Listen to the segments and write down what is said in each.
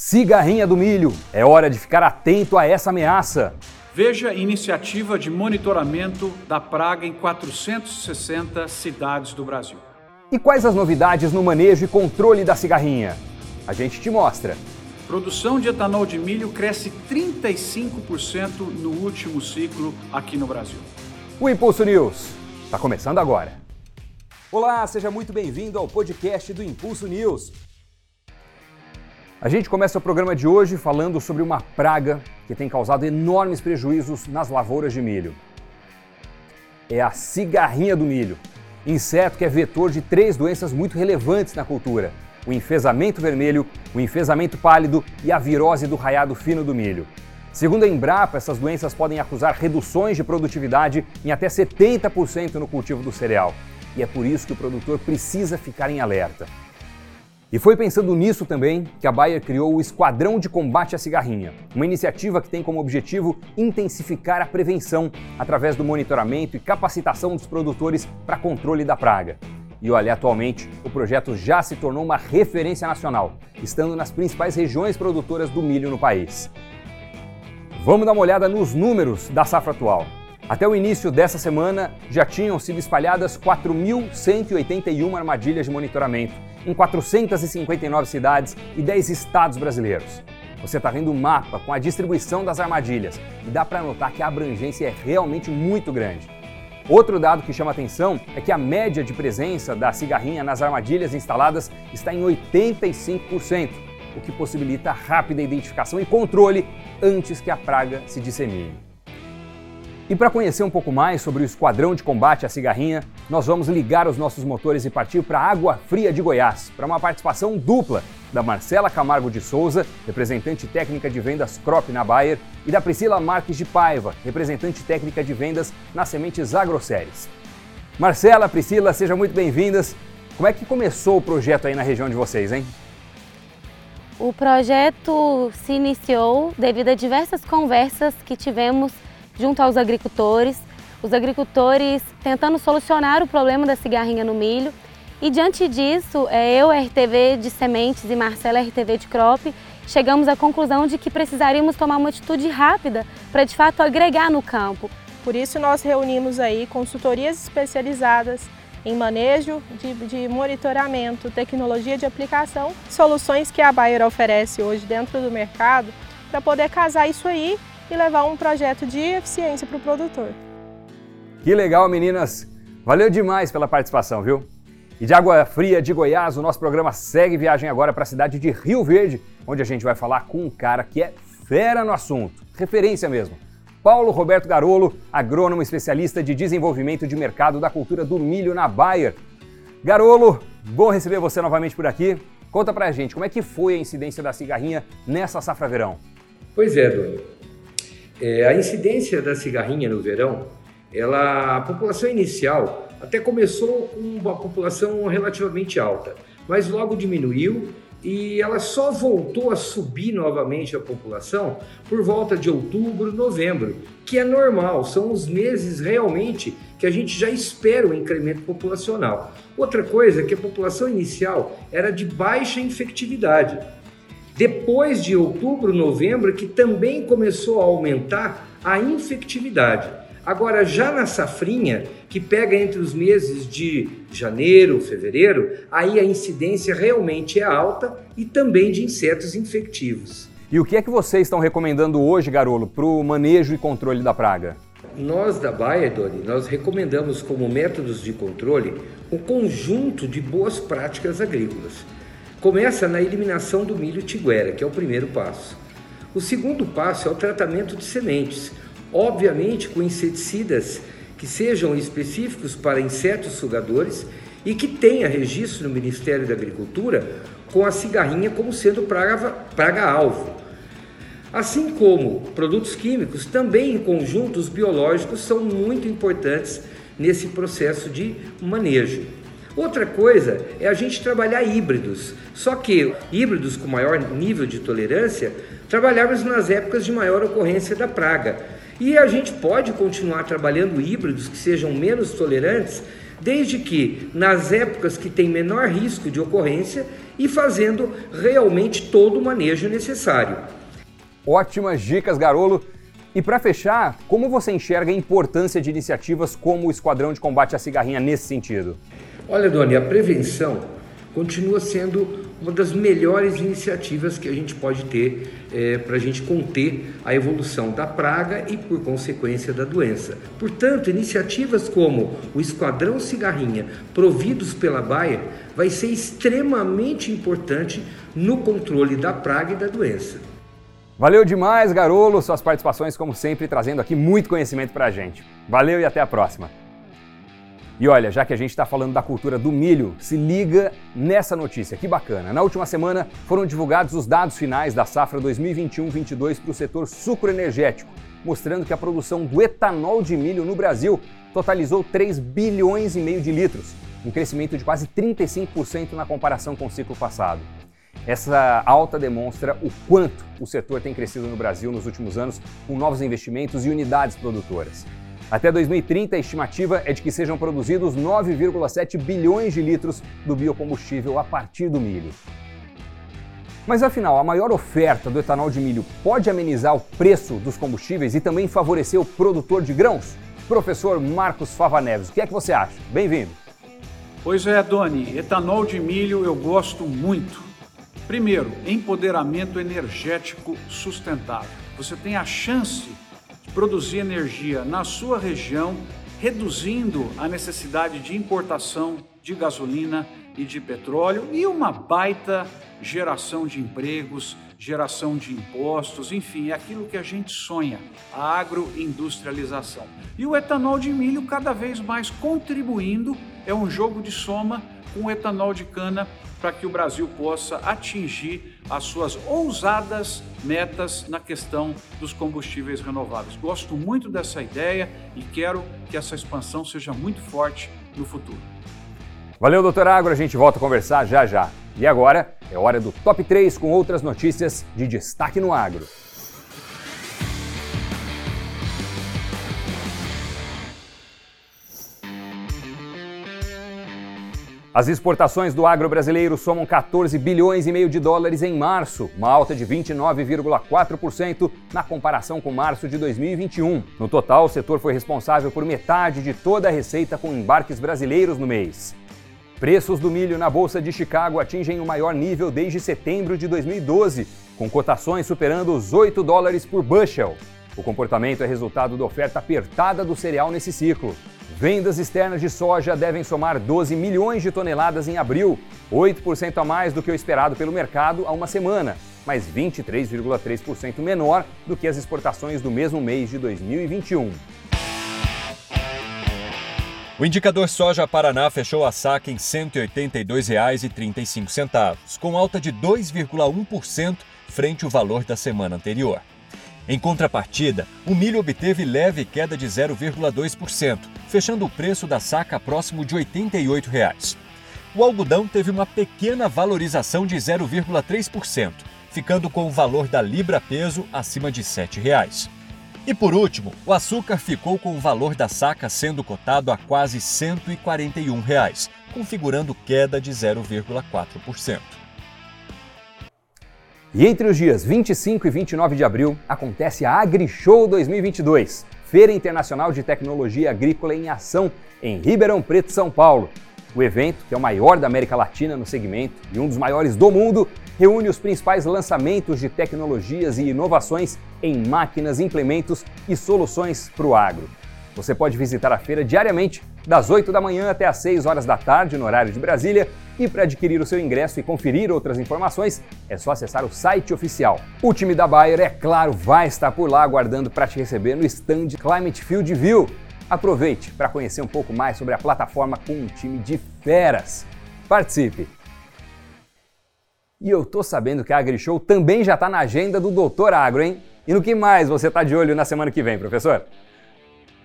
Cigarrinha do milho. É hora de ficar atento a essa ameaça. Veja iniciativa de monitoramento da praga em 460 cidades do Brasil. E quais as novidades no manejo e controle da cigarrinha? A gente te mostra. Produção de etanol de milho cresce 35% no último ciclo aqui no Brasil. O Impulso News está começando agora. Olá, seja muito bem-vindo ao podcast do Impulso News. A gente começa o programa de hoje falando sobre uma praga que tem causado enormes prejuízos nas lavouras de milho. É a cigarrinha do milho, inseto que é vetor de três doenças muito relevantes na cultura: o enfesamento vermelho, o enfesamento pálido e a virose do raiado fino do milho. Segundo a Embrapa, essas doenças podem acusar reduções de produtividade em até 70% no cultivo do cereal. E é por isso que o produtor precisa ficar em alerta. E foi pensando nisso também que a Bayer criou o Esquadrão de Combate à Cigarrinha, uma iniciativa que tem como objetivo intensificar a prevenção através do monitoramento e capacitação dos produtores para controle da praga. E olha, atualmente o projeto já se tornou uma referência nacional, estando nas principais regiões produtoras do milho no país. Vamos dar uma olhada nos números da safra atual. Até o início dessa semana, já tinham sido espalhadas 4.181 armadilhas de monitoramento em 459 cidades e 10 estados brasileiros. Você está vendo o um mapa com a distribuição das armadilhas e dá para notar que a abrangência é realmente muito grande. Outro dado que chama atenção é que a média de presença da cigarrinha nas armadilhas instaladas está em 85%, o que possibilita rápida identificação e controle antes que a praga se dissemine. E para conhecer um pouco mais sobre o Esquadrão de Combate à Cigarrinha, nós vamos ligar os nossos motores e partir para Água Fria de Goiás, para uma participação dupla da Marcela Camargo de Souza, representante técnica de vendas Crop na Bayer, e da Priscila Marques de Paiva, representante técnica de vendas na Sementes Agroséries. Marcela, Priscila, sejam muito bem-vindas. Como é que começou o projeto aí na região de vocês, hein? O projeto se iniciou devido a diversas conversas que tivemos junto aos agricultores, os agricultores tentando solucionar o problema da cigarrinha no milho. E diante disso, é, eu, RTV de sementes e Marcela, RTV de crop, chegamos à conclusão de que precisaríamos tomar uma atitude rápida para de fato agregar no campo. Por isso nós reunimos aí consultorias especializadas em manejo de, de, monitoramento, tecnologia de aplicação, soluções que a Bayer oferece hoje dentro do mercado para poder casar isso aí e levar um projeto de eficiência para o produtor. Que legal, meninas! Valeu demais pela participação, viu? E de Água Fria de Goiás, o nosso programa segue viagem agora para a cidade de Rio Verde, onde a gente vai falar com um cara que é fera no assunto, referência mesmo. Paulo Roberto Garolo, agrônomo especialista de desenvolvimento de mercado da cultura do milho na Bayer. Garolo, bom receber você novamente por aqui. Conta pra gente, como é que foi a incidência da cigarrinha nessa safra verão? Pois é, Doni. É, a incidência da cigarrinha no verão, ela, a população inicial até começou com uma população relativamente alta, mas logo diminuiu e ela só voltou a subir novamente a população por volta de outubro, novembro, que é normal, são os meses realmente que a gente já espera o incremento populacional. Outra coisa é que a população inicial era de baixa infectividade. Depois de outubro, novembro, que também começou a aumentar a infectividade. Agora, já na safrinha, que pega entre os meses de janeiro, fevereiro, aí a incidência realmente é alta e também de insetos infectivos. E o que é que vocês estão recomendando hoje, Garolo, para o manejo e controle da praga? Nós da Baia, Doni, nós recomendamos como métodos de controle um conjunto de boas práticas agrícolas. Começa na eliminação do milho tiguera, que é o primeiro passo. O segundo passo é o tratamento de sementes, obviamente com inseticidas que sejam específicos para insetos sugadores e que tenha registro no Ministério da Agricultura com a cigarrinha como sendo praga, praga-alvo. Assim como produtos químicos, também em conjuntos biológicos são muito importantes nesse processo de manejo. Outra coisa é a gente trabalhar híbridos, só que híbridos com maior nível de tolerância, trabalhamos nas épocas de maior ocorrência da praga. E a gente pode continuar trabalhando híbridos que sejam menos tolerantes desde que nas épocas que tem menor risco de ocorrência e fazendo realmente todo o manejo necessário. Ótimas dicas, Garolo. E para fechar, como você enxerga a importância de iniciativas como o Esquadrão de Combate à Cigarrinha nesse sentido? Olha, Doni, a prevenção continua sendo uma das melhores iniciativas que a gente pode ter é, para a gente conter a evolução da praga e, por consequência, da doença. Portanto, iniciativas como o Esquadrão Cigarrinha, providos pela Bayer, vai ser extremamente importante no controle da praga e da doença. Valeu demais, Garolo, suas participações, como sempre, trazendo aqui muito conhecimento para a gente. Valeu e até a próxima. E olha, já que a gente está falando da cultura do milho, se liga nessa notícia, que bacana. Na última semana foram divulgados os dados finais da safra 2021-22 para o setor sucroenergético, mostrando que a produção do etanol de milho no Brasil totalizou 3 bilhões e meio de litros, um crescimento de quase 35% na comparação com o ciclo passado. Essa alta demonstra o quanto o setor tem crescido no Brasil nos últimos anos, com novos investimentos e unidades produtoras. Até 2030, a estimativa é de que sejam produzidos 9,7 bilhões de litros do biocombustível a partir do milho. Mas afinal, a maior oferta do etanol de milho pode amenizar o preço dos combustíveis e também favorecer o produtor de grãos? Professor Marcos Fava Neves, o que é que você acha? Bem-vindo. Pois é, Doni, etanol de milho eu gosto muito. Primeiro, empoderamento energético sustentável. Você tem a chance produzir energia na sua região, reduzindo a necessidade de importação de gasolina e de petróleo e uma baita geração de empregos, geração de impostos, enfim, é aquilo que a gente sonha, a agroindustrialização. E o etanol de milho cada vez mais contribuindo, é um jogo de soma com etanol de cana para que o Brasil possa atingir as suas ousadas metas na questão dos combustíveis renováveis. Gosto muito dessa ideia e quero que essa expansão seja muito forte no futuro. Valeu, doutor Agro. A gente volta a conversar já já. E agora é hora do top 3 com outras notícias de destaque no agro. As exportações do agro brasileiro somam 14 bilhões e meio de dólares em março, uma alta de 29,4% na comparação com março de 2021. No total, o setor foi responsável por metade de toda a receita com embarques brasileiros no mês. Preços do milho na Bolsa de Chicago atingem o maior nível desde setembro de 2012, com cotações superando os 8 dólares por bushel. O comportamento é resultado da oferta apertada do cereal nesse ciclo. Vendas externas de soja devem somar 12 milhões de toneladas em abril, 8% a mais do que o esperado pelo mercado há uma semana, mas 23,3% menor do que as exportações do mesmo mês de 2021. O indicador soja Paraná fechou a saca em R$ 182,35, com alta de 2,1% frente ao valor da semana anterior. Em contrapartida, o milho obteve leve queda de 0,2%, fechando o preço da saca próximo de 88 reais. O algodão teve uma pequena valorização de 0,3%, ficando com o valor da libra-peso acima de 7 reais. E por último, o açúcar ficou com o valor da saca sendo cotado a quase 141 reais, configurando queda de 0,4%. E entre os dias 25 e 29 de abril acontece a AgriShow 2022, Feira Internacional de Tecnologia Agrícola em Ação, em Ribeirão Preto, São Paulo. O evento, que é o maior da América Latina no segmento e um dos maiores do mundo, reúne os principais lançamentos de tecnologias e inovações em máquinas, implementos e soluções para o agro. Você pode visitar a feira diariamente, das 8 da manhã até as 6 horas da tarde, no horário de Brasília. E para adquirir o seu ingresso e conferir outras informações, é só acessar o site oficial. O time da Bayer, é claro, vai estar por lá aguardando para te receber no stand Climate Field View. Aproveite para conhecer um pouco mais sobre a plataforma com um time de feras. Participe! E eu tô sabendo que a AgriShow também já está na agenda do Doutor Agro, hein? E no que mais você está de olho na semana que vem, professor?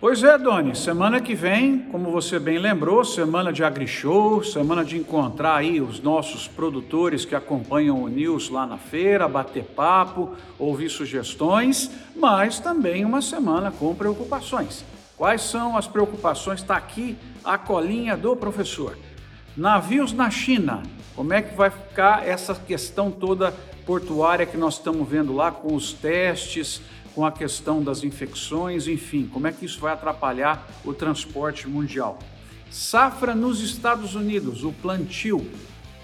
Pois é, Doni, semana que vem, como você bem lembrou, semana de AgriShow, semana de encontrar aí os nossos produtores que acompanham o News lá na feira, bater papo, ouvir sugestões, mas também uma semana com preocupações. Quais são as preocupações? Está aqui a colinha do professor. Navios na China, como é que vai ficar essa questão toda portuária que nós estamos vendo lá com os testes, com a questão das infecções, enfim, como é que isso vai atrapalhar o transporte mundial? Safra nos Estados Unidos, o plantio.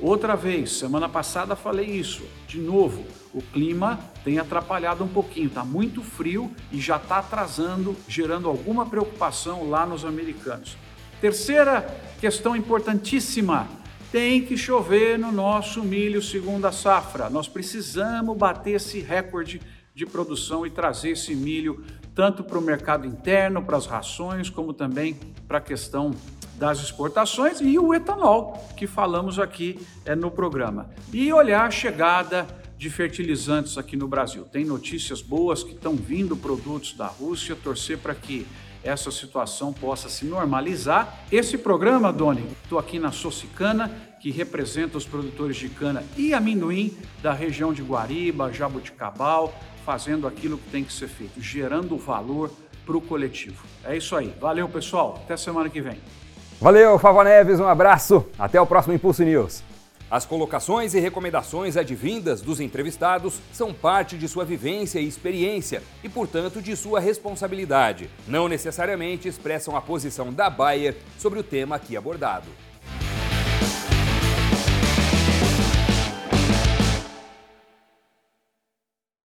Outra vez, semana passada falei isso, de novo, o clima tem atrapalhado um pouquinho, está muito frio e já está atrasando, gerando alguma preocupação lá nos americanos. Terceira questão importantíssima: tem que chover no nosso milho segunda safra. Nós precisamos bater esse recorde de produção e trazer esse milho tanto para o mercado interno, para as rações, como também para a questão das exportações e o etanol, que falamos aqui é, no programa. E olhar a chegada de fertilizantes aqui no Brasil. Tem notícias boas que estão vindo produtos da Rússia, torcer para que essa situação possa se normalizar. Esse programa, Doni, estou aqui na Socicana, que representa os produtores de cana e amendoim da região de Guariba, Jabuticabal, fazendo aquilo que tem que ser feito, gerando valor para o coletivo. É isso aí. Valeu, pessoal. Até semana que vem. Valeu, Fava Neves. Um abraço. Até o próximo Impulso News. As colocações e recomendações advindas dos entrevistados são parte de sua vivência e experiência e, portanto, de sua responsabilidade. Não necessariamente expressam a posição da Bayer sobre o tema aqui abordado.